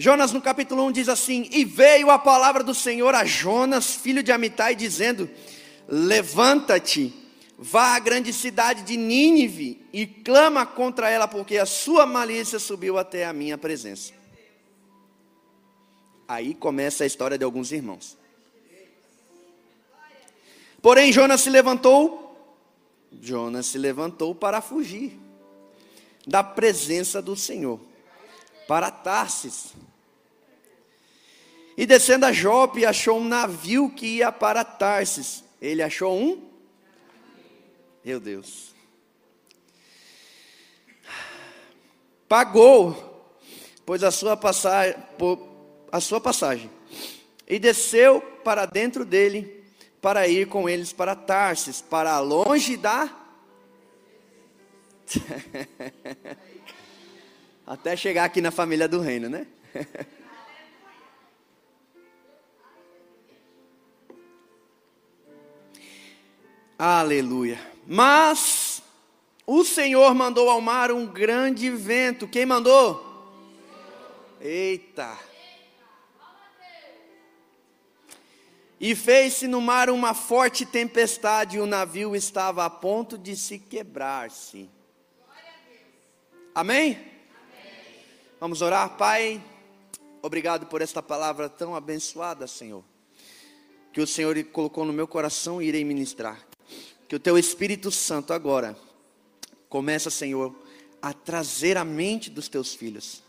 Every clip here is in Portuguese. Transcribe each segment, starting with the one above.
Jonas no capítulo 1 diz assim: E veio a palavra do Senhor a Jonas, filho de Amitai, dizendo: Levanta-te, vá à grande cidade de Nínive e clama contra ela, porque a sua malícia subiu até a minha presença. Aí começa a história de alguns irmãos. Porém, Jonas se levantou, Jonas se levantou para fugir da presença do Senhor, para Tarsis. E descendo a Jope, achou um navio que ia para Tarsis. Ele achou um? Meu Deus. Pagou, pois a sua passagem, a sua passagem, e desceu para dentro dele, para ir com eles para Tarsis, para longe da. Até chegar aqui na família do reino, né? Aleluia. Mas o Senhor mandou ao mar um grande vento. Quem mandou? Eita. E fez-se no mar uma forte tempestade, e o navio estava a ponto de se quebrar-se. Amém? Amém? Vamos orar, Pai. Obrigado por esta palavra tão abençoada, Senhor. Que o Senhor colocou no meu coração e irei ministrar. Que o teu Espírito Santo agora começa, Senhor, a trazer a mente dos teus filhos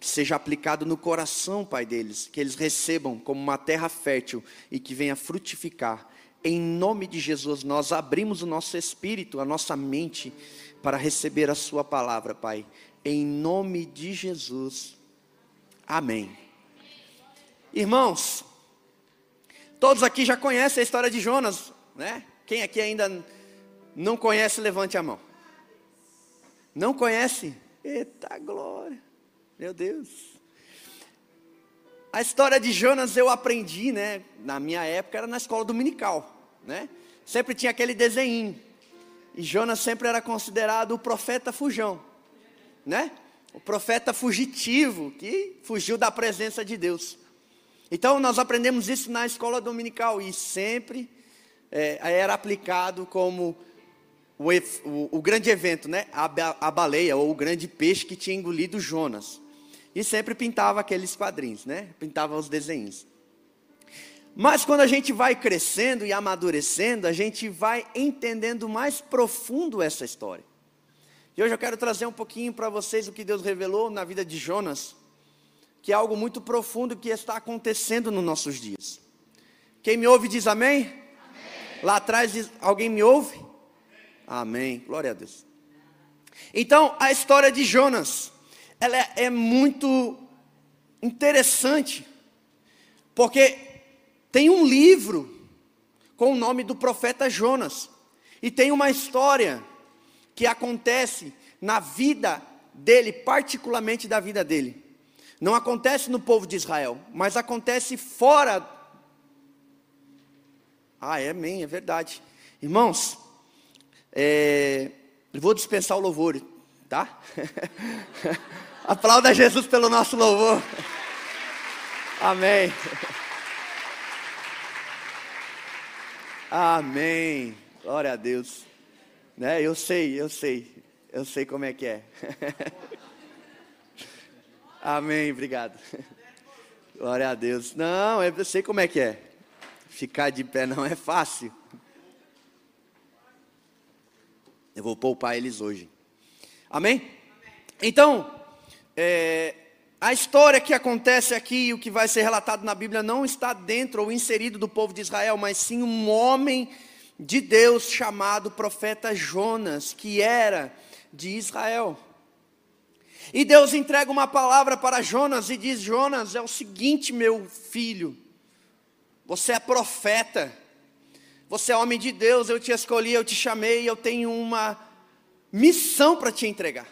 que seja aplicado no coração, Pai, deles, que eles recebam como uma terra fértil e que venha frutificar. Em nome de Jesus, nós abrimos o nosso espírito, a nossa mente, para receber a Sua palavra, Pai. Em nome de Jesus. Amém. Irmãos, todos aqui já conhecem a história de Jonas, né? Quem aqui ainda não conhece, levante a mão. Não conhece? Eita glória. Meu Deus. A história de Jonas eu aprendi, né? Na minha época era na escola dominical, né? Sempre tinha aquele desenho. E Jonas sempre era considerado o profeta fujão, né? O profeta fugitivo que fugiu da presença de Deus. Então nós aprendemos isso na escola dominical e sempre é, era aplicado como o, o, o, grande evento, né? A, a baleia ou o grande peixe que tinha engolido Jonas. E sempre pintava aqueles quadrinhos, né? Pintava os desenhos. Mas quando a gente vai crescendo e amadurecendo, a gente vai entendendo mais profundo essa história. E hoje eu quero trazer um pouquinho para vocês o que Deus revelou na vida de Jonas, que é algo muito profundo que está acontecendo nos nossos dias. Quem me ouve diz amém? Lá atrás diz, alguém me ouve? Amém. amém. Glória a Deus. Então, a história de Jonas ela é, é muito interessante, porque tem um livro com o nome do profeta Jonas, e tem uma história que acontece na vida dele, particularmente da vida dele. Não acontece no povo de Israel, mas acontece fora. Ah, é, amém, é verdade. Irmãos, é, eu vou dispensar o louvor, tá? Aplauda Jesus pelo nosso louvor. Amém. Amém. Glória a Deus. Né? Eu sei, eu sei. Eu sei como é que é. Amém, obrigado. Glória a Deus. Não, eu sei como é que é. Ficar de pé não é fácil. Eu vou poupar eles hoje. Amém? Então, é, a história que acontece aqui, o que vai ser relatado na Bíblia, não está dentro ou inserido do povo de Israel, mas sim um homem de Deus chamado profeta Jonas, que era de Israel. E Deus entrega uma palavra para Jonas e diz: Jonas, é o seguinte, meu filho, você é profeta, você é homem de Deus, eu te escolhi, eu te chamei, eu tenho uma missão para te entregar.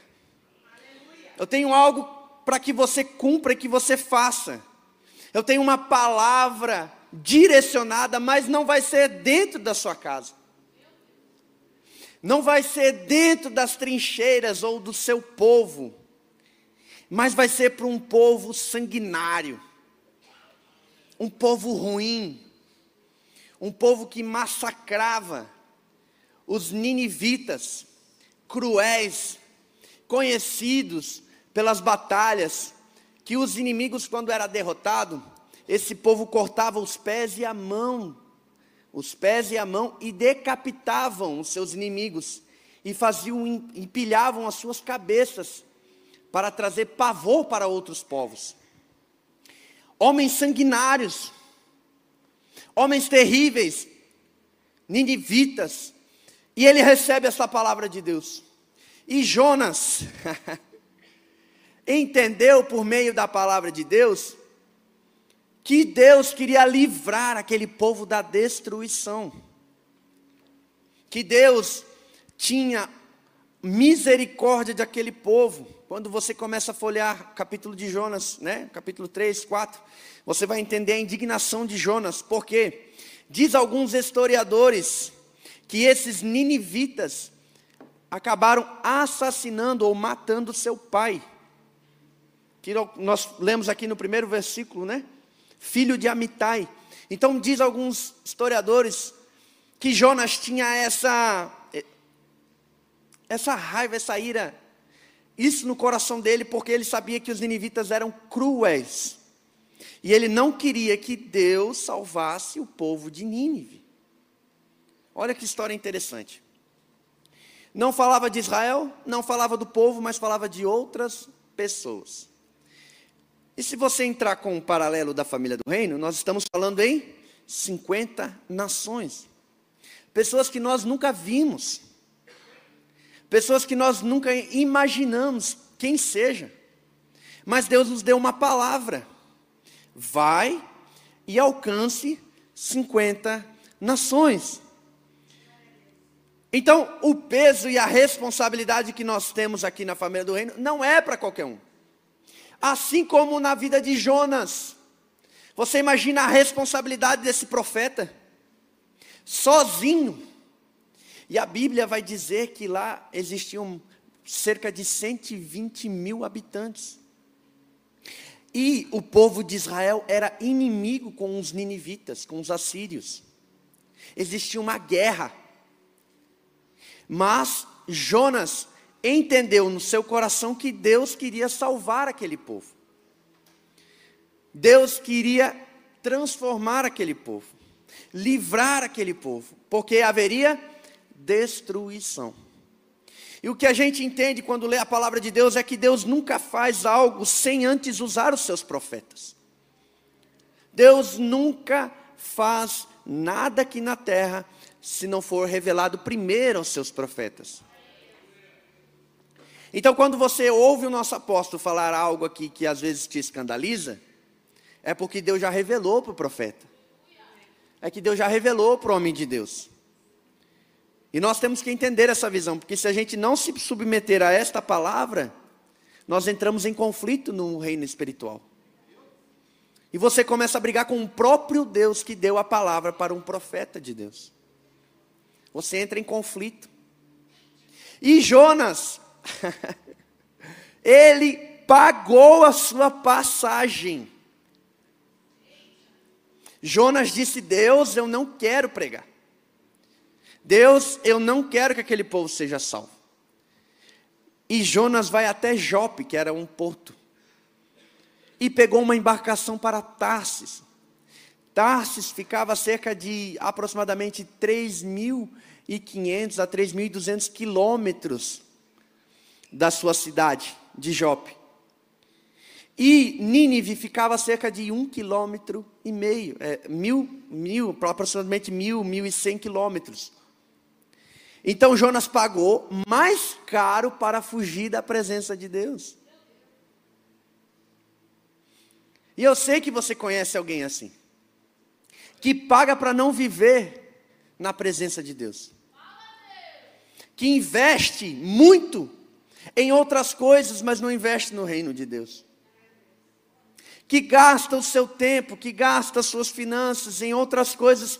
Eu tenho algo para que você cumpra e que você faça. Eu tenho uma palavra direcionada, mas não vai ser dentro da sua casa. Não vai ser dentro das trincheiras ou do seu povo. mas vai ser para um povo sanguinário, um povo ruim, um povo que massacrava os ninivitas, cruéis, conhecidos pelas batalhas, que os inimigos, quando era derrotado, esse povo cortava os pés e a mão, os pés e a mão, e decapitavam os seus inimigos, e faziam, empilhavam as suas cabeças, para trazer pavor para outros povos. Homens sanguinários, homens terríveis, ninivitas, e ele recebe essa palavra de Deus. E Jonas entendeu por meio da palavra de Deus que Deus queria livrar aquele povo da destruição. Que Deus tinha misericórdia daquele povo. Quando você começa a folhear capítulo de Jonas, né? Capítulo 3, 4, você vai entender a indignação de Jonas, porque diz alguns historiadores que esses ninivitas acabaram assassinando ou matando seu pai. Que nós lemos aqui no primeiro versículo, né? Filho de Amitai. Então diz alguns historiadores que Jonas tinha essa essa raiva, essa ira, isso no coração dele, porque ele sabia que os ninivitas eram cruéis. E ele não queria que Deus salvasse o povo de Nínive. Olha que história interessante. Não falava de Israel, não falava do povo, mas falava de outras pessoas. E se você entrar com um paralelo da família do reino, nós estamos falando em 50 nações. Pessoas que nós nunca vimos pessoas que nós nunca imaginamos quem seja. Mas Deus nos deu uma palavra: vai e alcance 50 nações. Então, o peso e a responsabilidade que nós temos aqui na família do reino não é para qualquer um. Assim como na vida de Jonas. Você imagina a responsabilidade desse profeta? Sozinho, e a Bíblia vai dizer que lá existiam cerca de 120 mil habitantes. E o povo de Israel era inimigo com os ninivitas, com os assírios. Existia uma guerra. Mas Jonas entendeu no seu coração que Deus queria salvar aquele povo. Deus queria transformar aquele povo, livrar aquele povo, porque haveria destruição. E o que a gente entende quando lê a palavra de Deus é que Deus nunca faz algo sem antes usar os seus profetas. Deus nunca faz nada aqui na terra se não for revelado primeiro aos seus profetas. Então, quando você ouve o nosso apóstolo falar algo aqui que às vezes te escandaliza, é porque Deus já revelou para o profeta. É que Deus já revelou para o homem de Deus. E nós temos que entender essa visão, porque se a gente não se submeter a esta palavra, nós entramos em conflito no reino espiritual. E você começa a brigar com o próprio Deus que deu a palavra para um profeta de Deus. Você entra em conflito. E Jonas, ele pagou a sua passagem. Jonas disse: Deus, eu não quero pregar. Deus, eu não quero que aquele povo seja salvo. E Jonas vai até Jope, que era um porto, e pegou uma embarcação para Tarsis. Tarsis ficava a cerca de aproximadamente 3.500 a 3.200 quilômetros da sua cidade, de Jope. E Nínive ficava a cerca de um quilômetro e meio, é, mil, mil, aproximadamente mil, mil e cem quilômetros. Então Jonas pagou mais caro para fugir da presença de Deus. E eu sei que você conhece alguém assim, que paga para não viver na presença de Deus, que investe muito em outras coisas, mas não investe no reino de Deus, que gasta o seu tempo, que gasta as suas finanças em outras coisas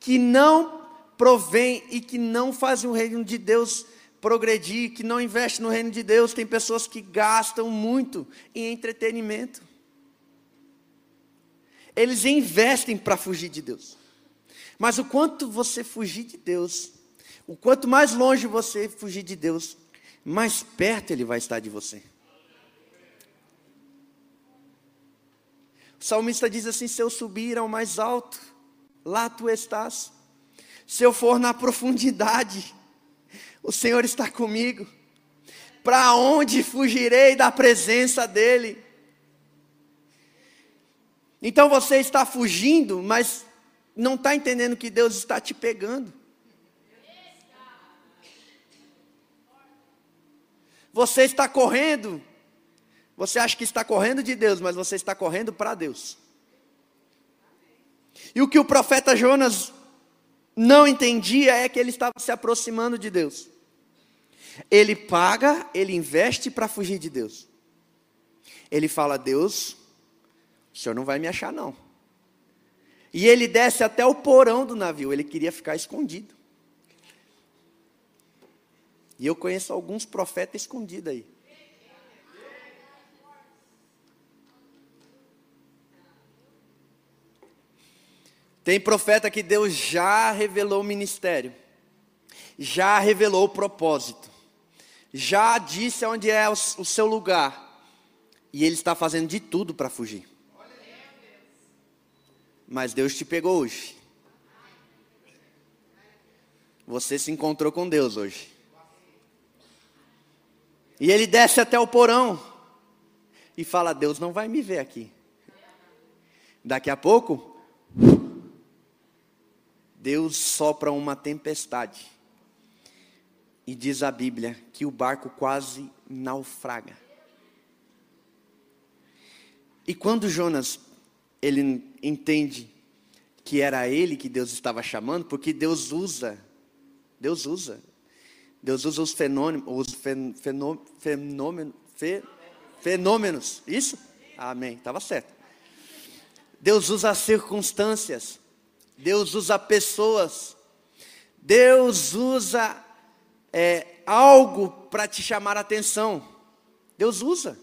que não provém e que não fazem o reino de Deus progredir, que não investem no reino de Deus. Tem pessoas que gastam muito em entretenimento. Eles investem para fugir de Deus. Mas o quanto você fugir de Deus, o quanto mais longe você fugir de Deus, mais perto Ele vai estar de você. O salmista diz assim: Se eu subir ao mais alto, lá tu estás. Se eu for na profundidade, o Senhor está comigo. Para onde fugirei da presença dEle? Então você está fugindo, mas não está entendendo que Deus está te pegando. Você está correndo, você acha que está correndo de Deus, mas você está correndo para Deus. E o que o profeta Jonas não entendia é que ele estava se aproximando de Deus. Ele paga, ele investe para fugir de Deus. Ele fala: Deus, o senhor não vai me achar, não. E ele desce até o porão do navio, ele queria ficar escondido. E eu conheço alguns profetas escondidos aí. Tem profeta que Deus já revelou o ministério, já revelou o propósito, já disse onde é o, seu lugar, e ele está fazendo de tudo para fugir. Mas Deus te pegou hoje. Você se encontrou com Deus hoje. E ele desce até o porão e fala: Deus não vai me ver aqui. Daqui a pouco, Deus sopra uma tempestade. E diz a Bíblia que o barco quase naufraga. E quando Jonas ele entende que era ele que Deus estava chamando, porque Deus usa, Deus usa, Deus usa os fenômenos, os fenômenos, fenômenos, isso? Amém, estava certo. Deus usa as circunstâncias Deus usa pessoas, Deus usa é, algo para te chamar a atenção. Deus usa.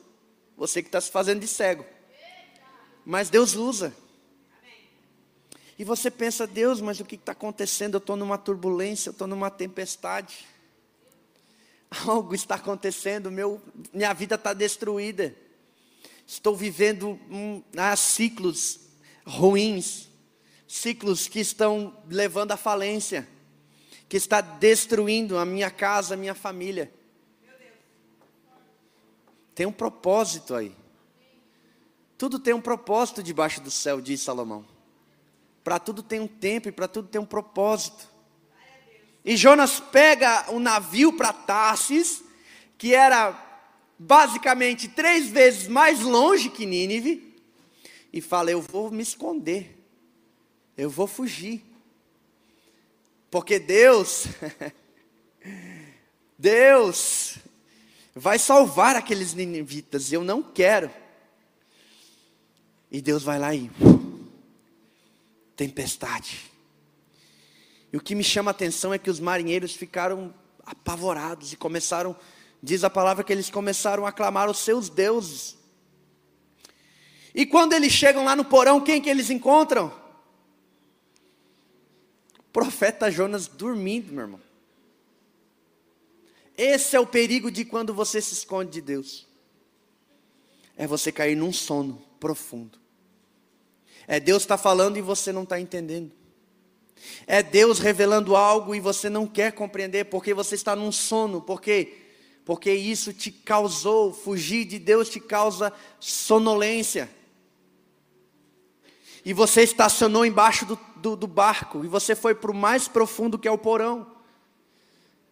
Você que está se fazendo de cego. Mas Deus usa. E você pensa, Deus, mas o que está acontecendo? Eu estou numa turbulência, eu estou numa tempestade. Algo está acontecendo, meu, minha vida está destruída. Estou vivendo um, ah, ciclos ruins ciclos que estão levando à falência, que está destruindo a minha casa, a minha família. Tem um propósito aí. Tudo tem um propósito debaixo do céu, diz Salomão. Para tudo tem um tempo e para tudo tem um propósito. E Jonas pega um navio para Tarsis, que era basicamente três vezes mais longe que Nínive, e fala: Eu vou me esconder eu vou fugir. Porque Deus, Deus vai salvar aqueles ninivitas, eu não quero. E Deus vai lá e tempestade. E o que me chama a atenção é que os marinheiros ficaram apavorados e começaram, diz a palavra que eles começaram a clamar os seus deuses. E quando eles chegam lá no porão, quem que eles encontram? Profeta Jonas dormindo, meu irmão. Esse é o perigo de quando você se esconde de Deus. É você cair num sono profundo. É Deus está falando e você não está entendendo. É Deus revelando algo e você não quer compreender porque você está num sono. Por quê? Porque isso te causou, fugir de Deus te causa sonolência e você estacionou embaixo do, do, do barco, e você foi para o mais profundo que é o porão.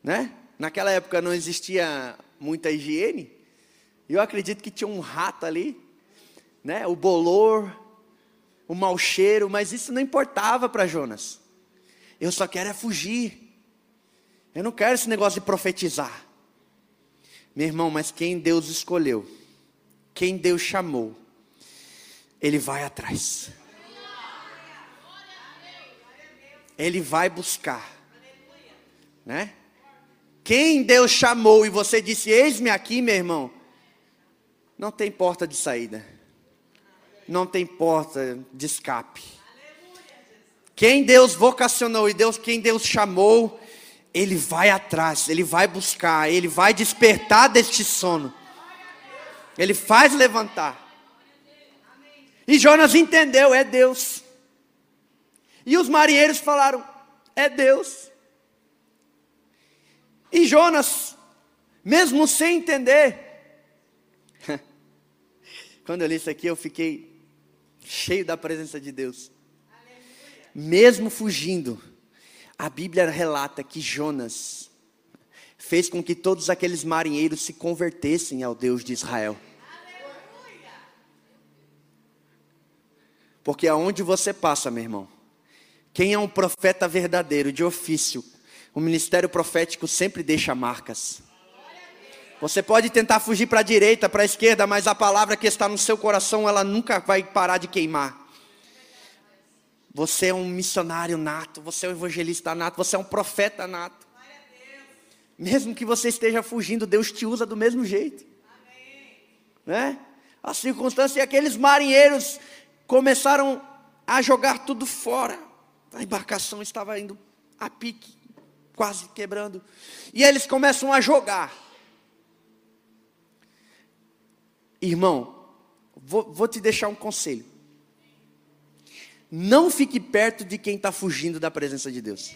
Né? Naquela época não existia muita higiene, e eu acredito que tinha um rato ali, né? o bolor, o mau cheiro, mas isso não importava para Jonas. Eu só quero é fugir. Eu não quero esse negócio de profetizar. Meu irmão, mas quem Deus escolheu, quem Deus chamou, Ele vai atrás. Ele vai buscar. Né? Quem Deus chamou e você disse: Eis-me aqui, meu irmão, não tem porta de saída, não tem porta de escape. Quem Deus vocacionou e Deus, quem Deus chamou, ele vai atrás, ele vai buscar, ele vai despertar deste sono. Ele faz levantar. E Jonas entendeu, é Deus. E os marinheiros falaram, é Deus. E Jonas, mesmo sem entender, quando eu li isso aqui, eu fiquei cheio da presença de Deus. Mesmo fugindo, a Bíblia relata que Jonas fez com que todos aqueles marinheiros se convertessem ao Deus de Israel. Porque aonde você passa, meu irmão, quem é um profeta verdadeiro, de ofício, o ministério profético sempre deixa marcas. Você pode tentar fugir para a direita, para a esquerda, mas a palavra que está no seu coração, ela nunca vai parar de queimar. Você é um missionário nato, você é um evangelista nato, você é um profeta nato. Mesmo que você esteja fugindo, Deus te usa do mesmo jeito. Né? A circunstância é aqueles marinheiros começaram a jogar tudo fora. A embarcação estava indo a pique, quase quebrando. E eles começam a jogar. Irmão, vou, vou te deixar um conselho. Não fique perto de quem está fugindo da presença de Deus.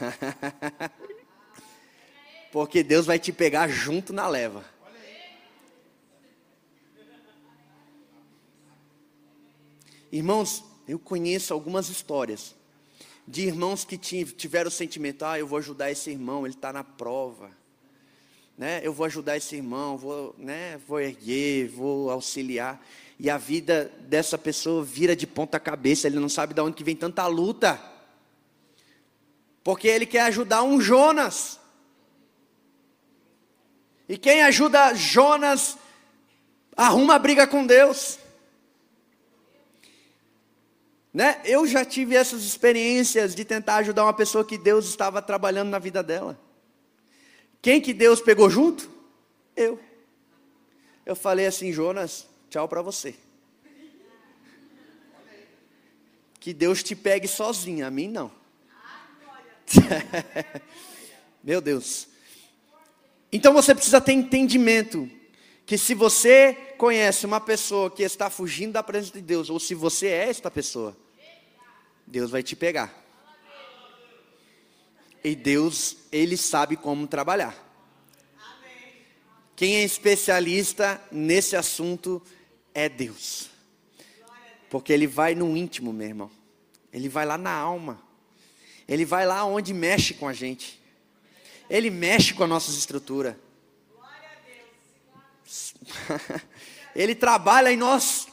Porque Deus vai te pegar junto na leva. Irmãos, eu conheço algumas histórias de irmãos que tiveram o sentimento: ah, eu vou ajudar esse irmão, ele está na prova né? Eu vou ajudar esse irmão, vou, né? Vou erguer, vou auxiliar. E a vida dessa pessoa vira de ponta cabeça, ele não sabe de onde que vem tanta luta. Porque ele quer ajudar um Jonas. E quem ajuda Jonas arruma briga com Deus. Né? Eu já tive essas experiências de tentar ajudar uma pessoa que Deus estava trabalhando na vida dela. Quem que Deus pegou junto? Eu. Eu falei assim, Jonas, tchau para você. Que Deus te pegue sozinho, a mim não. Meu Deus. Então você precisa ter entendimento que se você conhece uma pessoa que está fugindo da presença de Deus, ou se você é esta pessoa, Deus vai te pegar. E Deus, Ele sabe como trabalhar. Quem é especialista nesse assunto é Deus. Porque Ele vai no íntimo, meu irmão. Ele vai lá na alma. Ele vai lá onde mexe com a gente. Ele mexe com a nossa estrutura. Ele trabalha em nós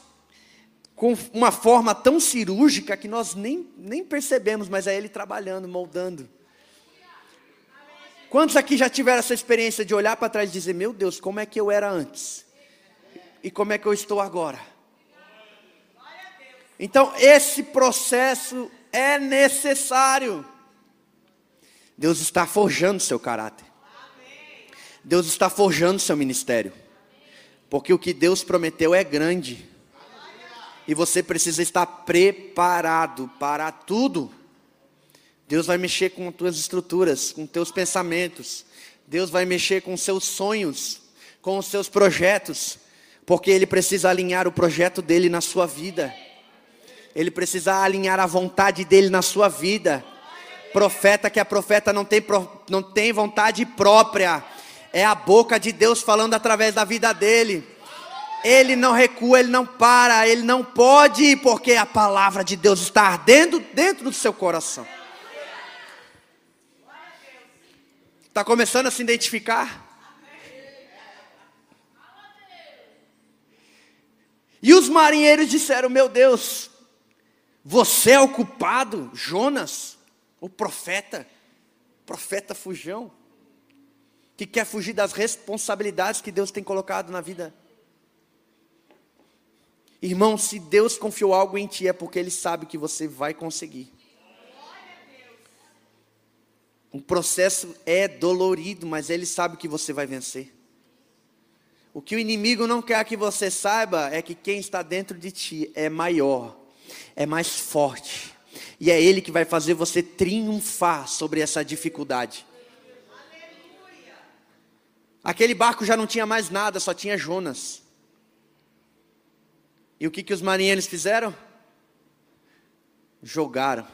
com uma forma tão cirúrgica que nós nem, nem percebemos, mas é Ele trabalhando, moldando. Quantos aqui já tiveram essa experiência de olhar para trás e dizer: Meu Deus, como é que eu era antes? E como é que eu estou agora? Então, esse processo é necessário. Deus está forjando seu caráter. Deus está forjando seu ministério. Porque o que Deus prometeu é grande. E você precisa estar preparado para tudo. Deus vai mexer com tuas estruturas, com teus pensamentos. Deus vai mexer com seus sonhos, com os seus projetos, porque Ele precisa alinhar o projeto dele na sua vida. Ele precisa alinhar a vontade dele na sua vida. Profeta que a profeta não tem, não tem vontade própria, é a boca de Deus falando através da vida dele. Ele não recua, ele não para, ele não pode, porque a palavra de Deus está ardendo dentro do seu coração. Está começando a se identificar? E os marinheiros disseram: Meu Deus, você é o culpado, Jonas, o profeta, profeta fujão, que quer fugir das responsabilidades que Deus tem colocado na vida. Irmão, se Deus confiou algo em ti, é porque Ele sabe que você vai conseguir. O processo é dolorido, mas ele sabe que você vai vencer. O que o inimigo não quer que você saiba é que quem está dentro de ti é maior, é mais forte, e é ele que vai fazer você triunfar sobre essa dificuldade. Aquele barco já não tinha mais nada, só tinha Jonas. E o que, que os marinheiros fizeram? Jogaram.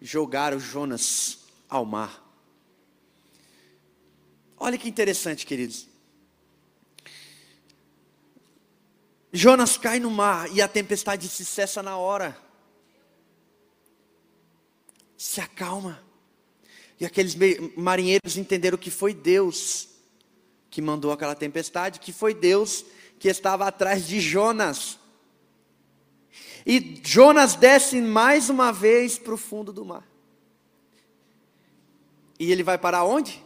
Jogaram Jonas ao mar. Olha que interessante, queridos. Jonas cai no mar e a tempestade se cessa na hora. Se acalma. E aqueles marinheiros entenderam que foi Deus que mandou aquela tempestade, que foi Deus que estava atrás de Jonas. E Jonas desce mais uma vez para o fundo do mar. E ele vai para onde?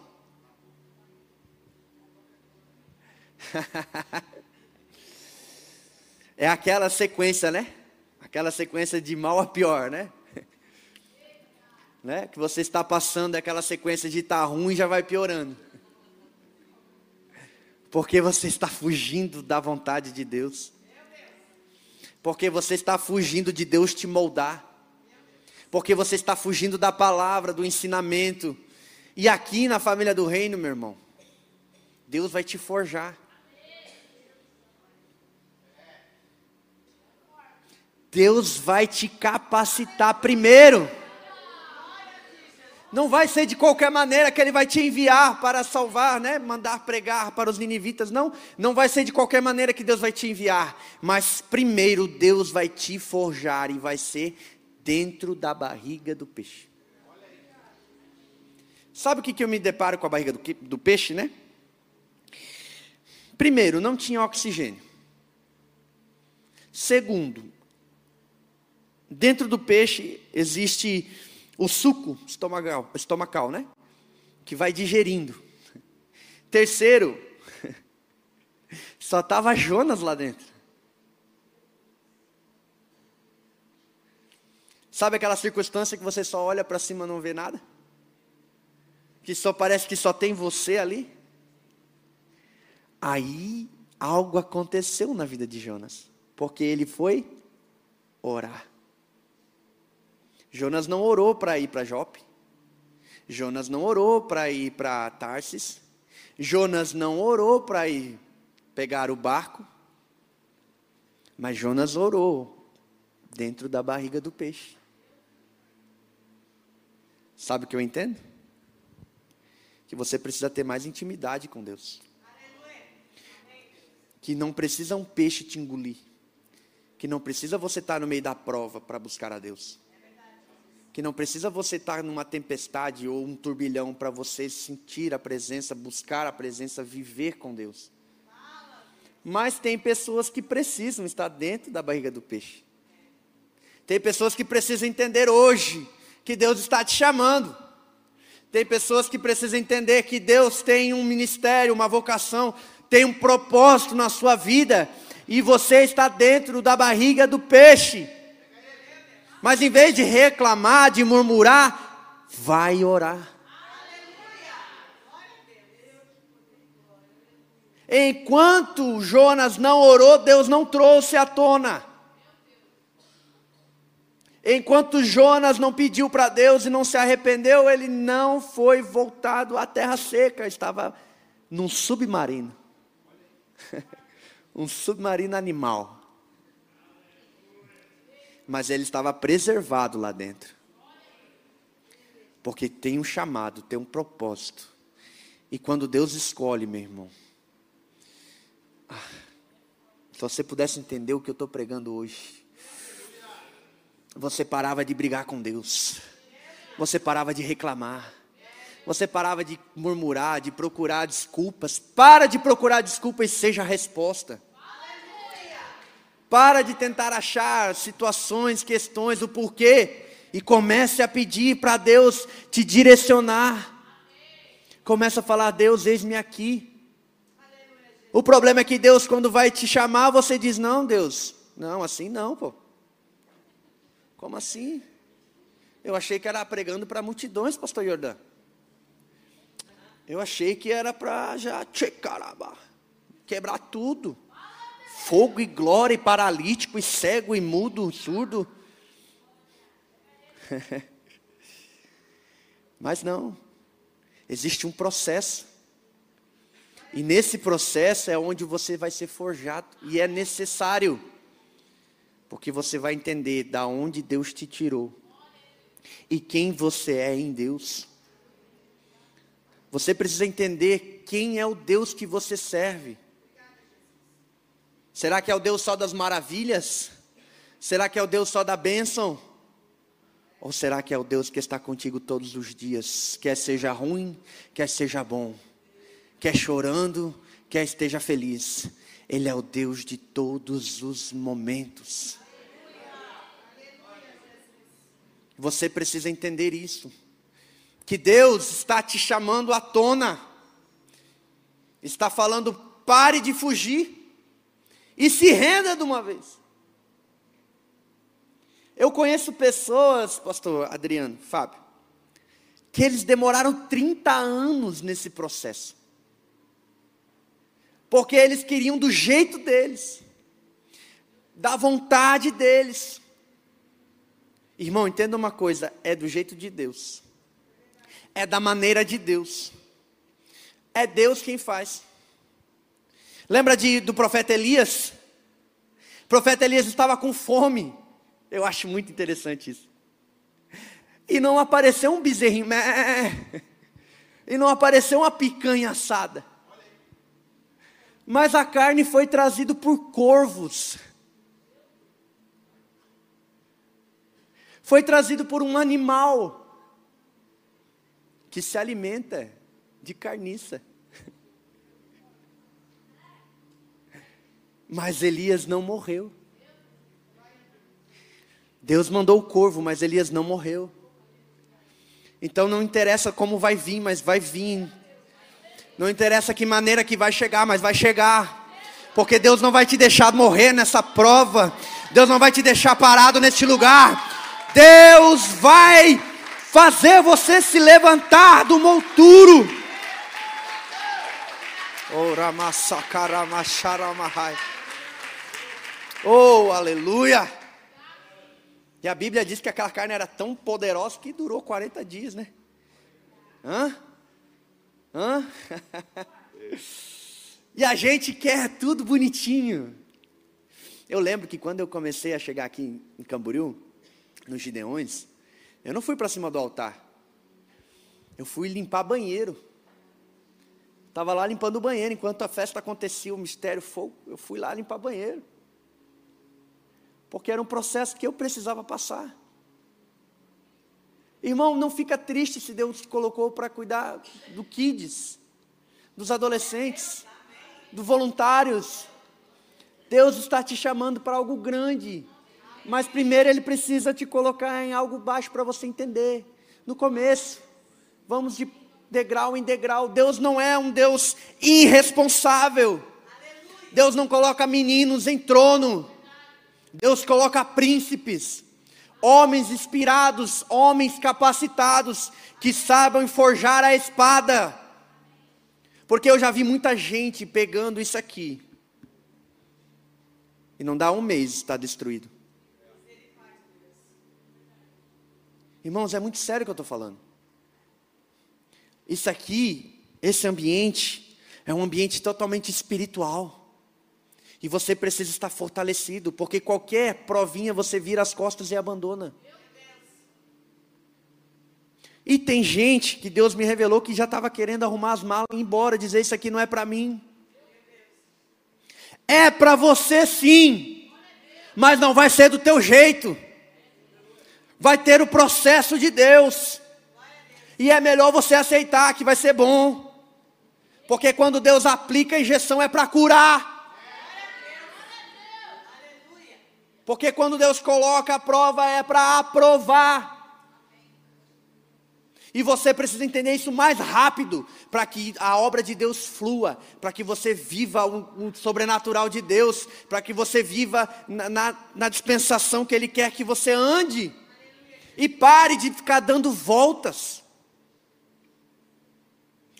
é aquela sequência, né? Aquela sequência de mal a pior, né? né? Que você está passando aquela sequência de estar tá ruim já vai piorando. Porque você está fugindo da vontade de Deus. Porque você está fugindo de Deus te moldar. Porque você está fugindo da palavra, do ensinamento. E aqui na família do reino, meu irmão, Deus vai te forjar. Deus vai te capacitar primeiro. Não vai ser de qualquer maneira que ele vai te enviar para salvar, né? Mandar pregar para os ninivitas. Não, não vai ser de qualquer maneira que Deus vai te enviar. Mas primeiro Deus vai te forjar e vai ser dentro da barriga do peixe. Sabe o que, que eu me deparo com a barriga do, do peixe, né? Primeiro, não tinha oxigênio. Segundo, dentro do peixe existe o suco estomacal, estomacal, né? Que vai digerindo. Terceiro, só estava Jonas lá dentro. Sabe aquela circunstância que você só olha para cima e não vê nada? Que só parece que só tem você ali? Aí algo aconteceu na vida de Jonas, porque ele foi orar. Jonas não orou para ir para Jope. Jonas não orou para ir para Tarsis. Jonas não orou para ir pegar o barco. Mas Jonas orou dentro da barriga do peixe. Sabe o que eu entendo? Que você precisa ter mais intimidade com Deus. Que não precisa um peixe te engolir. Que não precisa você estar no meio da prova para buscar a Deus que não precisa você estar numa tempestade ou um turbilhão para você sentir a presença, buscar a presença, viver com Deus. Mas tem pessoas que precisam estar dentro da barriga do peixe. Tem pessoas que precisam entender hoje que Deus está te chamando. Tem pessoas que precisam entender que Deus tem um ministério, uma vocação, tem um propósito na sua vida e você está dentro da barriga do peixe. Mas em vez de reclamar, de murmurar, vai orar. Enquanto Jonas não orou, Deus não trouxe à tona. Enquanto Jonas não pediu para Deus e não se arrependeu, ele não foi voltado à terra seca, estava num submarino. um submarino animal mas ele estava preservado lá dentro. Porque tem um chamado, tem um propósito. E quando Deus escolhe, meu irmão, ah, se você pudesse entender o que eu estou pregando hoje, você parava de brigar com Deus, você parava de reclamar, você parava de murmurar, de procurar desculpas. Para de procurar desculpas e seja a resposta. Para de tentar achar situações, questões, o porquê e comece a pedir para Deus te direcionar. Comece a falar: Deus, eis-me aqui. O problema é que Deus, quando vai te chamar, você diz: Não, Deus, não, assim não, pô. Como assim? Eu achei que era pregando para multidões, pastor Jordão. Eu achei que era para já, quebrar tudo. Fogo e glória, e paralítico, e cego, e mudo, surdo. Mas não. Existe um processo. E nesse processo é onde você vai ser forjado. E é necessário. Porque você vai entender da onde Deus te tirou. E quem você é em Deus. Você precisa entender quem é o Deus que você serve. Será que é o Deus só das maravilhas? Será que é o Deus só da bênção? Ou será que é o Deus que está contigo todos os dias, quer seja ruim, quer seja bom, quer chorando, quer esteja feliz? Ele é o Deus de todos os momentos. Você precisa entender isso. Que Deus está te chamando à tona. Está falando, pare de fugir e se renda de uma vez. Eu conheço pessoas, pastor Adriano, Fábio, que eles demoraram 30 anos nesse processo. Porque eles queriam do jeito deles, da vontade deles. Irmão, entenda uma coisa: é do jeito de Deus, é da maneira de Deus, é Deus quem faz. Lembra de, do profeta Elias? O profeta Elias estava com fome. Eu acho muito interessante isso. E não apareceu um bezerrinho, e não apareceu uma picanha assada. Mas a carne foi trazida por corvos. Foi trazido por um animal que se alimenta de carniça. Mas Elias não morreu. Deus mandou o corvo, mas Elias não morreu. Então não interessa como vai vir, mas vai vir. Não interessa que maneira que vai chegar, mas vai chegar. Porque Deus não vai te deixar morrer nessa prova. Deus não vai te deixar parado neste lugar. Deus vai fazer você se levantar do monturo. Oh, aleluia. E a Bíblia diz que aquela carne era tão poderosa que durou 40 dias, né? Hã? Hã? e a gente quer tudo bonitinho. Eu lembro que quando eu comecei a chegar aqui em Camboriú, nos Gideões, eu não fui para cima do altar. Eu fui limpar banheiro. Estava lá limpando o banheiro enquanto a festa acontecia, o mistério fogo. Eu fui lá limpar banheiro porque era um processo que eu precisava passar. Irmão, não fica triste se Deus te colocou para cuidar do kids, dos adolescentes, dos voluntários. Deus está te chamando para algo grande, mas primeiro Ele precisa te colocar em algo baixo para você entender. No começo, vamos de degrau em degrau. Deus não é um Deus irresponsável. Deus não coloca meninos em trono. Deus coloca príncipes, homens inspirados, homens capacitados, que saibam forjar a espada. Porque eu já vi muita gente pegando isso aqui. E não dá um mês está destruído. Irmãos, é muito sério o que eu estou falando. Isso aqui, esse ambiente, é um ambiente totalmente espiritual. E você precisa estar fortalecido, porque qualquer provinha você vira as costas e abandona. E tem gente que Deus me revelou que já estava querendo arrumar as malas e ir embora, dizer isso aqui não é para mim. É para você sim, mas não vai ser do teu jeito. Vai ter o processo de Deus. E é melhor você aceitar que vai ser bom. Porque quando Deus aplica a injeção é para curar. Porque quando Deus coloca a prova é para aprovar. E você precisa entender isso mais rápido, para que a obra de Deus flua, para que você viva o, o sobrenatural de Deus, para que você viva na, na, na dispensação que Ele quer que você ande. E pare de ficar dando voltas.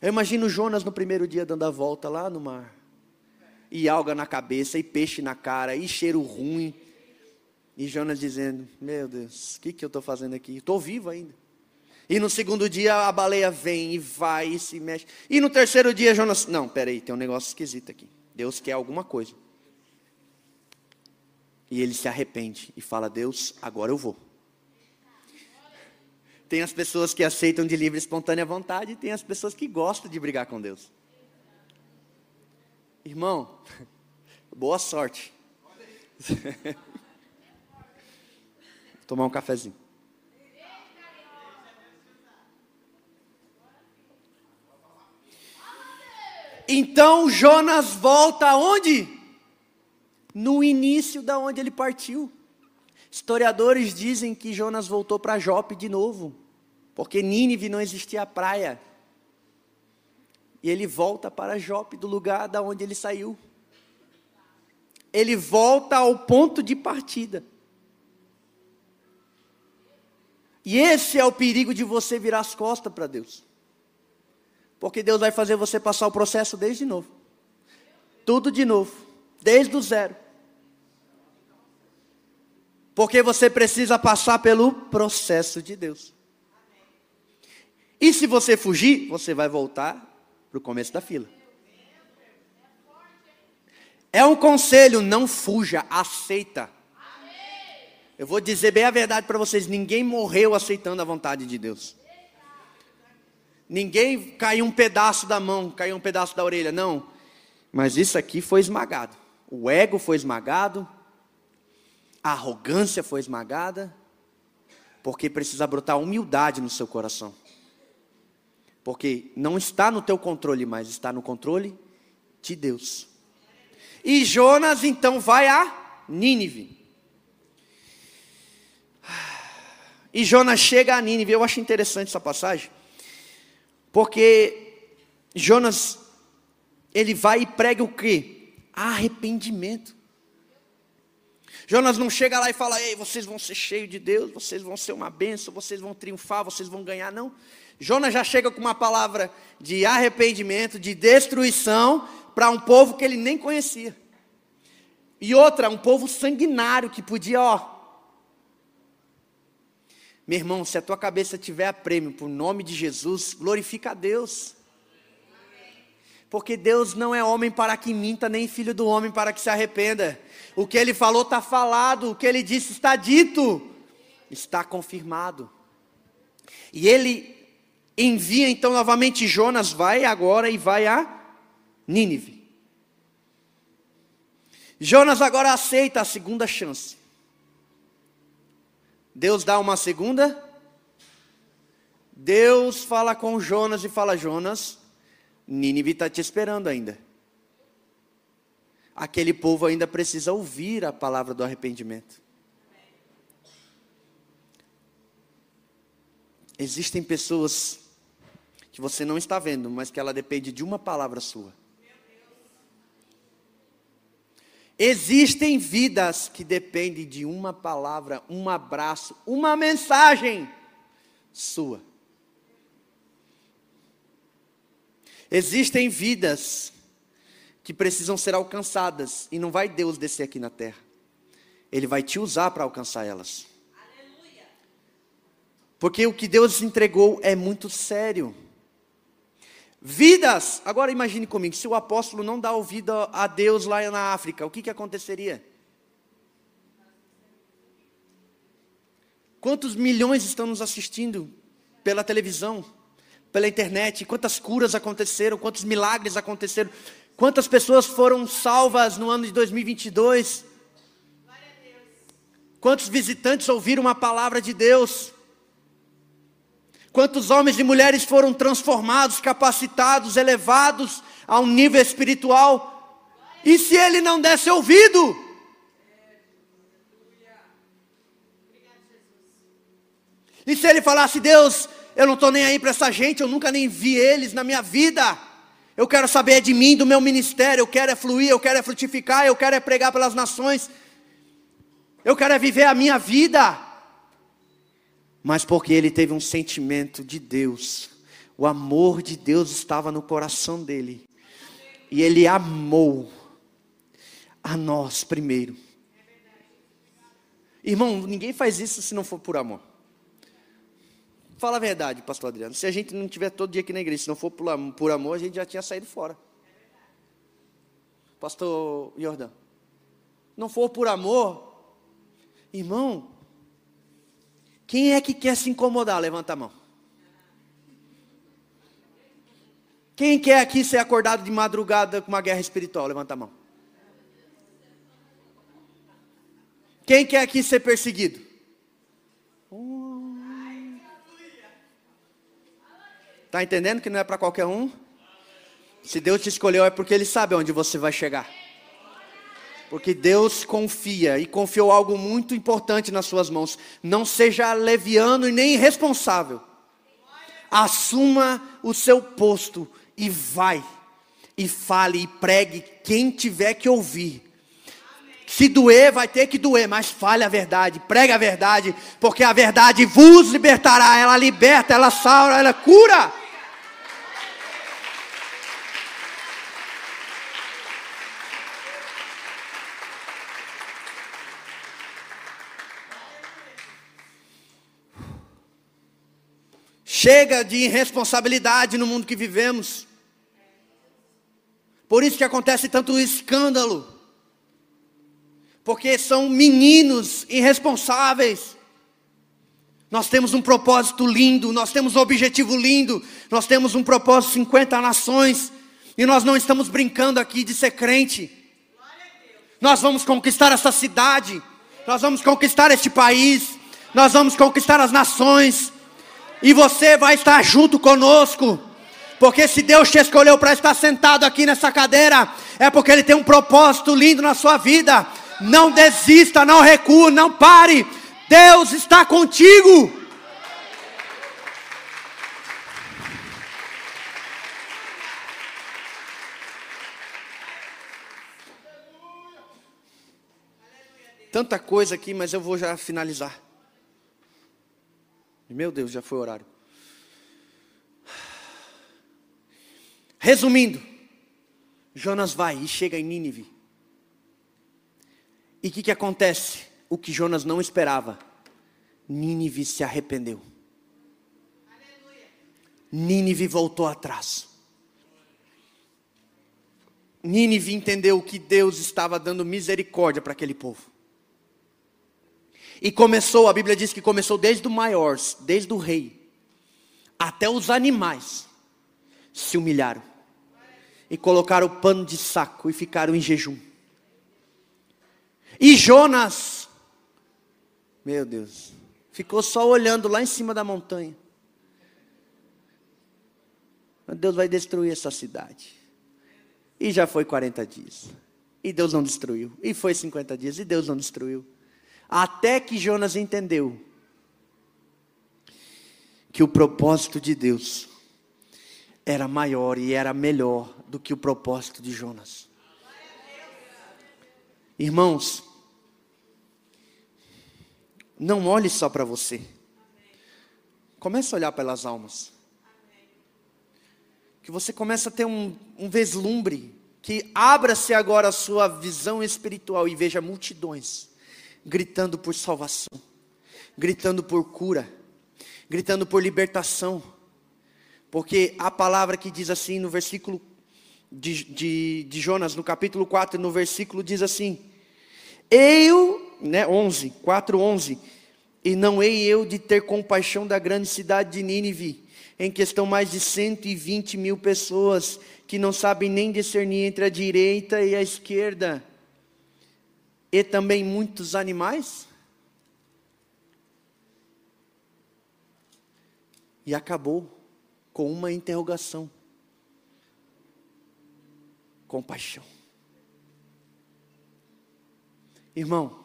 Eu imagino Jonas no primeiro dia dando a volta lá no mar. E alga na cabeça, e peixe na cara, e cheiro ruim. E Jonas dizendo: Meu Deus, o que, que eu estou fazendo aqui? Estou vivo ainda. E no segundo dia a baleia vem e vai e se mexe. E no terceiro dia Jonas, não, peraí, tem um negócio esquisito aqui. Deus quer alguma coisa. E ele se arrepende e fala: Deus, agora eu vou. Tem as pessoas que aceitam de livre e espontânea vontade, e tem as pessoas que gostam de brigar com Deus. Irmão, boa sorte. Tomar um cafezinho. Então Jonas volta aonde? No início da onde ele partiu. Historiadores dizem que Jonas voltou para Jope de novo, porque Nínive não existia praia. E ele volta para Jope, do lugar da onde ele saiu. Ele volta ao ponto de partida. E esse é o perigo de você virar as costas para Deus. Porque Deus vai fazer você passar o processo desde novo. Tudo de novo, desde o zero. Porque você precisa passar pelo processo de Deus. E se você fugir, você vai voltar para o começo da fila. É um conselho, não fuja, aceita. Eu vou dizer bem a verdade para vocês: ninguém morreu aceitando a vontade de Deus. Ninguém caiu um pedaço da mão, caiu um pedaço da orelha, não. Mas isso aqui foi esmagado. O ego foi esmagado, a arrogância foi esmagada, porque precisa brotar humildade no seu coração. Porque não está no teu controle, mas está no controle de Deus. E Jonas então vai a Nínive. E Jonas chega a Nínive. Eu acho interessante essa passagem. Porque Jonas, ele vai e prega o quê? Arrependimento. Jonas não chega lá e fala, ei, vocês vão ser cheios de Deus, vocês vão ser uma bênção, vocês vão triunfar, vocês vão ganhar, não. Jonas já chega com uma palavra de arrependimento, de destruição, para um povo que ele nem conhecia. E outra, um povo sanguinário que podia, ó, meu irmão, se a tua cabeça tiver a prêmio por nome de Jesus, glorifica a Deus. Porque Deus não é homem para que minta, nem filho do homem para que se arrependa. O que ele falou está falado, o que ele disse está dito, está confirmado. E ele envia então novamente Jonas, vai agora e vai a Nínive. Jonas agora aceita a segunda chance. Deus dá uma segunda. Deus fala com Jonas e fala: Jonas, Nínive está te esperando ainda. Aquele povo ainda precisa ouvir a palavra do arrependimento. Existem pessoas que você não está vendo, mas que ela depende de uma palavra sua. Existem vidas que dependem de uma palavra, um abraço, uma mensagem sua. Existem vidas que precisam ser alcançadas e não vai Deus descer aqui na terra. Ele vai te usar para alcançar elas. Porque o que Deus entregou é muito sério. Vidas. Agora imagine comigo, se o apóstolo não dá ouvido a Deus lá na África, o que, que aconteceria? Quantos milhões estão nos assistindo pela televisão, pela internet? Quantas curas aconteceram? Quantos milagres aconteceram? Quantas pessoas foram salvas no ano de 2022? Quantos visitantes ouviram uma palavra de Deus? Quantos homens e mulheres foram transformados, capacitados, elevados a um nível espiritual? E se ele não desse ouvido? E se ele falasse, Deus, eu não estou nem aí para essa gente, eu nunca nem vi eles na minha vida. Eu quero saber de mim, do meu ministério, eu quero é fluir, eu quero é frutificar, eu quero é pregar pelas nações. Eu quero é viver a minha vida. Mas porque ele teve um sentimento de Deus. O amor de Deus estava no coração dele. E ele amou a nós primeiro. Irmão, ninguém faz isso se não for por amor. Fala a verdade, pastor Adriano. Se a gente não tiver todo dia aqui na igreja, se não for por amor, a gente já tinha saído fora. Pastor Jordão. Não for por amor, irmão, quem é que quer se incomodar? Levanta a mão. Quem quer aqui ser acordado de madrugada com uma guerra espiritual? Levanta a mão. Quem quer aqui ser perseguido? Está entendendo que não é para qualquer um? Se Deus te escolheu é porque Ele sabe onde você vai chegar. Porque Deus confia e confiou algo muito importante nas suas mãos. Não seja leviano e nem irresponsável. Assuma o seu posto e vai. E fale e pregue quem tiver que ouvir. Se doer, vai ter que doer, mas fale a verdade, pregue a verdade, porque a verdade vos libertará. Ela liberta, ela salva, ela cura. Chega de irresponsabilidade no mundo que vivemos. Por isso que acontece tanto escândalo porque são meninos irresponsáveis. Nós temos um propósito lindo, nós temos um objetivo lindo, nós temos um propósito 50 nações, e nós não estamos brincando aqui de ser crente. Nós vamos conquistar essa cidade, nós vamos conquistar este país, nós vamos conquistar as nações, e você vai estar junto conosco. Porque se Deus te escolheu para estar sentado aqui nessa cadeira, é porque Ele tem um propósito lindo na sua vida. Não desista, não recue, não pare. Deus está contigo. Tanta coisa aqui, mas eu vou já finalizar. Meu Deus, já foi o horário. Resumindo, Jonas vai e chega em Nínive. E o que, que acontece? O que Jonas não esperava. Nínive se arrependeu. Aleluia. Nínive voltou atrás. Nínive entendeu que Deus estava dando misericórdia para aquele povo. E começou, a Bíblia diz que começou desde o maior, desde o rei, até os animais se humilharam. E colocaram o pano de saco e ficaram em jejum. E Jonas, meu Deus, ficou só olhando lá em cima da montanha. Deus vai destruir essa cidade. E já foi 40 dias. E Deus não destruiu. E foi 50 dias. E Deus não destruiu. Até que Jonas entendeu que o propósito de Deus era maior e era melhor do que o propósito de Jonas. Irmãos, não olhe só para você. Comece a olhar pelas almas. Que você comece a ter um, um vislumbre. Que abra-se agora a sua visão espiritual e veja multidões gritando por salvação, gritando por cura, gritando por libertação. Porque a palavra que diz assim no versículo de, de, de Jonas, no capítulo 4, no versículo diz assim: Eu né, 11, 4, 11. E não hei eu de ter compaixão da grande cidade de Nínive, em que estão mais de 120 mil pessoas que não sabem nem discernir entre a direita e a esquerda, e também muitos animais? E acabou com uma interrogação: compaixão. Irmão,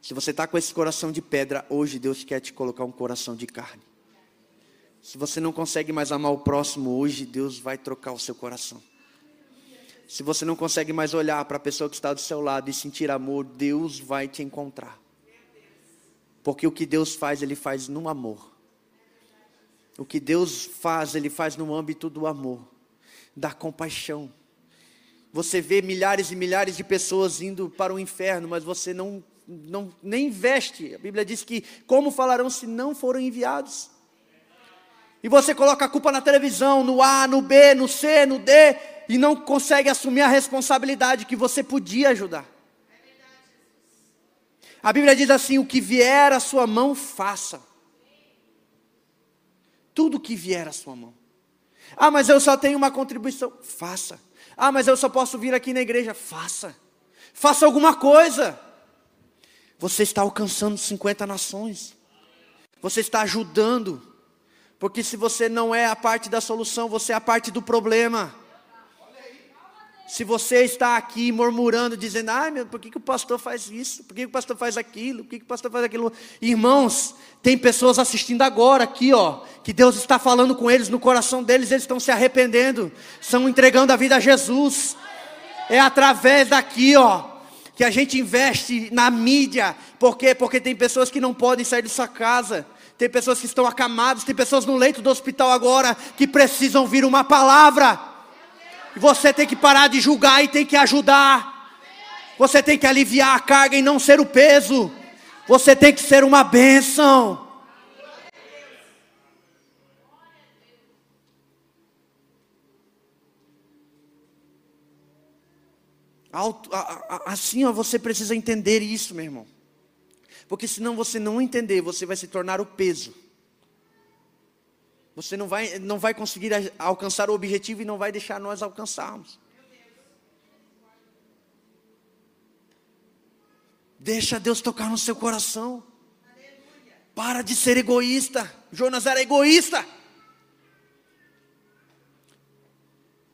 se você está com esse coração de pedra, hoje Deus quer te colocar um coração de carne. Se você não consegue mais amar o próximo, hoje Deus vai trocar o seu coração. Se você não consegue mais olhar para a pessoa que está do seu lado e sentir amor, Deus vai te encontrar. Porque o que Deus faz, Ele faz no amor. O que Deus faz, Ele faz no âmbito do amor, da compaixão. Você vê milhares e milhares de pessoas indo para o inferno, mas você não, não nem investe. A Bíblia diz que como falarão se não foram enviados? E você coloca a culpa na televisão, no A, no B, no C, no D, e não consegue assumir a responsabilidade que você podia ajudar. A Bíblia diz assim: o que vier à sua mão, faça. Tudo que vier à sua mão. Ah, mas eu só tenho uma contribuição. Faça. Ah, mas eu só posso vir aqui na igreja. Faça. Faça alguma coisa. Você está alcançando 50 nações. Você está ajudando. Porque se você não é a parte da solução, você é a parte do problema. Se você está aqui murmurando, dizendo, ai meu, por que, que o pastor faz isso? Por que, que o pastor faz aquilo? Por que, que o pastor faz aquilo? Irmãos, tem pessoas assistindo agora aqui, ó, que Deus está falando com eles, no coração deles, eles estão se arrependendo, estão entregando a vida a Jesus. É através daqui, ó, que a gente investe na mídia. Por quê? Porque tem pessoas que não podem sair de sua casa. Tem pessoas que estão acamadas, tem pessoas no leito do hospital agora que precisam ouvir uma palavra. Você tem que parar de julgar e tem que ajudar. Você tem que aliviar a carga e não ser o peso. Você tem que ser uma bênção. Assim ó, você precisa entender isso, meu irmão. Porque senão você não entender, você vai se tornar o peso. Você não vai, não vai conseguir alcançar o objetivo e não vai deixar nós alcançarmos. Deixa Deus tocar no seu coração. Para de ser egoísta. Jonas era egoísta.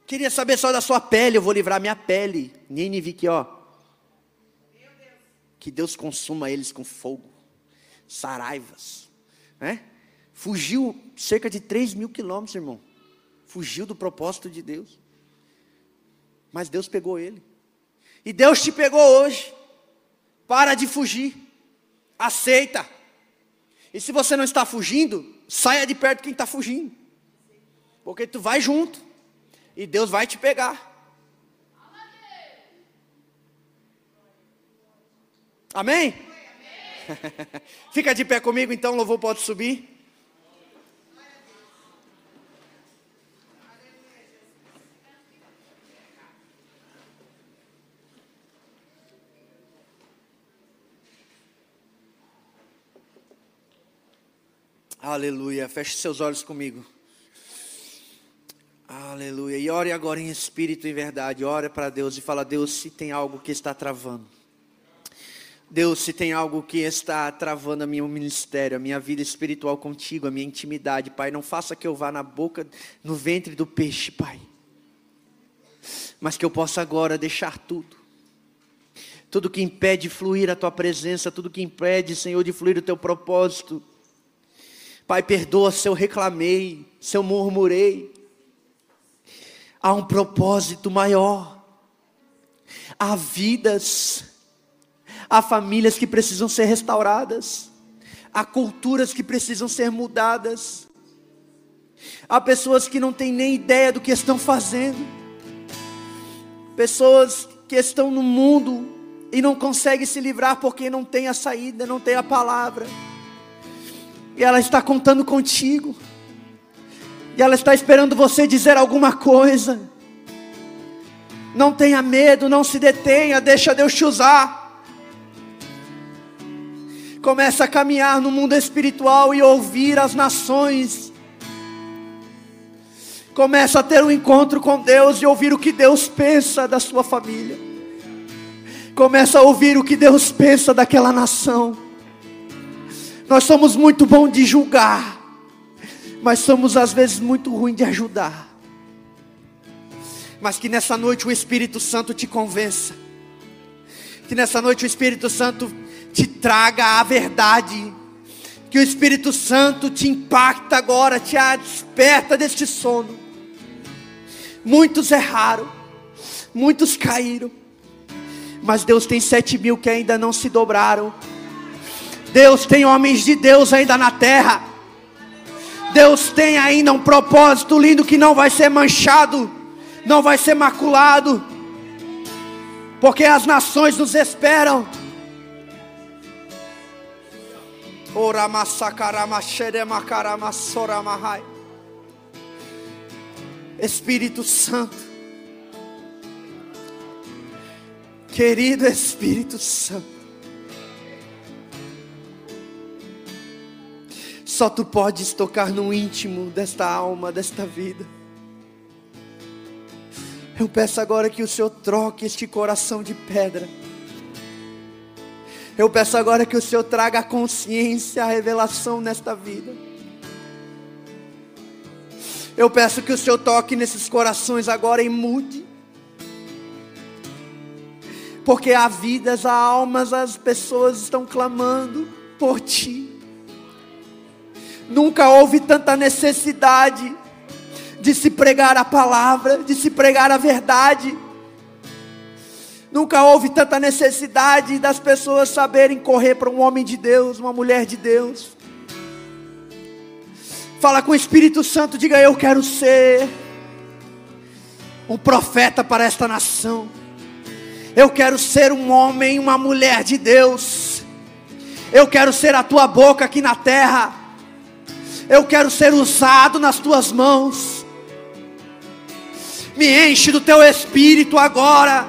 Queria saber só da sua pele, eu vou livrar minha pele. Nínive aqui, ó. Que Deus consuma eles com fogo. Saraivas. Né? Fugiu cerca de 3 mil quilômetros, irmão. Fugiu do propósito de Deus. Mas Deus pegou ele. E Deus te pegou hoje. Para de fugir. Aceita. E se você não está fugindo, saia de perto quem está fugindo. Porque tu vai junto. E Deus vai te pegar. Amém? Fica de pé comigo então, louvor pode subir. Aleluia. Feche seus olhos comigo. Aleluia. E ore agora em espírito e verdade. Ore para Deus e fala: Deus, se tem algo que está travando. Deus, se tem algo que está travando a meu ministério, a minha vida espiritual contigo, a minha intimidade, Pai, não faça que eu vá na boca, no ventre do peixe, Pai. Mas que eu possa agora deixar tudo. Tudo que impede de fluir a tua presença, tudo que impede, Senhor, de fluir o teu propósito. Pai, perdoa se eu reclamei, se eu murmurei. Há um propósito maior. Há vidas, há famílias que precisam ser restauradas, há culturas que precisam ser mudadas, há pessoas que não têm nem ideia do que estão fazendo, pessoas que estão no mundo e não conseguem se livrar porque não tem a saída, não tem a palavra. E ela está contando contigo. E ela está esperando você dizer alguma coisa. Não tenha medo, não se detenha, deixa Deus te usar. Começa a caminhar no mundo espiritual e ouvir as nações. Começa a ter um encontro com Deus e ouvir o que Deus pensa da sua família. Começa a ouvir o que Deus pensa daquela nação. Nós somos muito bons de julgar, mas somos às vezes muito ruins de ajudar. Mas que nessa noite o Espírito Santo te convença. Que nessa noite o Espírito Santo te traga a verdade. Que o Espírito Santo te impacta agora, te desperta deste sono. Muitos erraram, muitos caíram, mas Deus tem sete mil que ainda não se dobraram Deus tem homens de Deus ainda na terra. Deus tem ainda um propósito lindo que não vai ser manchado, não vai ser maculado, porque as nações nos esperam. Espírito Santo, querido Espírito Santo, Só tu podes tocar no íntimo desta alma, desta vida. Eu peço agora que o Senhor troque este coração de pedra. Eu peço agora que o Senhor traga a consciência, a revelação nesta vida. Eu peço que o Senhor toque nesses corações agora e mude. Porque há vidas, há almas, as pessoas estão clamando por Ti. Nunca houve tanta necessidade de se pregar a palavra, de se pregar a verdade. Nunca houve tanta necessidade das pessoas saberem correr para um homem de Deus, uma mulher de Deus. Fala com o Espírito Santo, diga: Eu quero ser um profeta para esta nação. Eu quero ser um homem, uma mulher de Deus. Eu quero ser a tua boca aqui na terra. Eu quero ser usado nas tuas mãos. Me enche do teu espírito agora.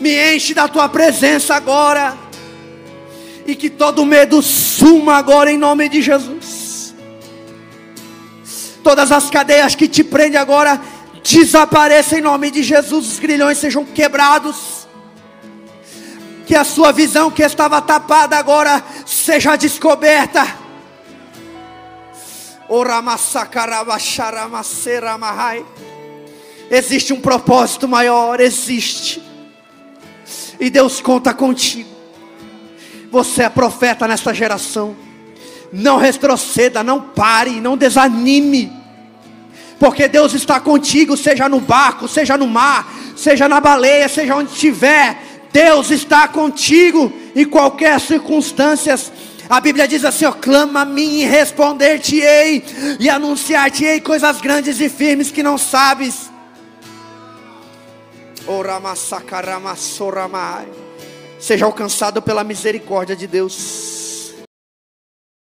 Me enche da tua presença agora. E que todo medo suma agora em nome de Jesus. Todas as cadeias que te prendem agora desapareçam em nome de Jesus. Os grilhões sejam quebrados. Que a sua visão que estava tapada agora seja descoberta Existe um propósito maior, existe. E Deus conta contigo. Você é profeta nesta geração. Não retroceda, não pare, não desanime. Porque Deus está contigo, seja no barco, seja no mar, seja na baleia, seja onde estiver. Deus está contigo em qualquer circunstância. A Bíblia diz assim: ó, clama a mim e responder-te-ei, e anunciar-te-ei coisas grandes e firmes que não sabes. Seja alcançado pela misericórdia de Deus.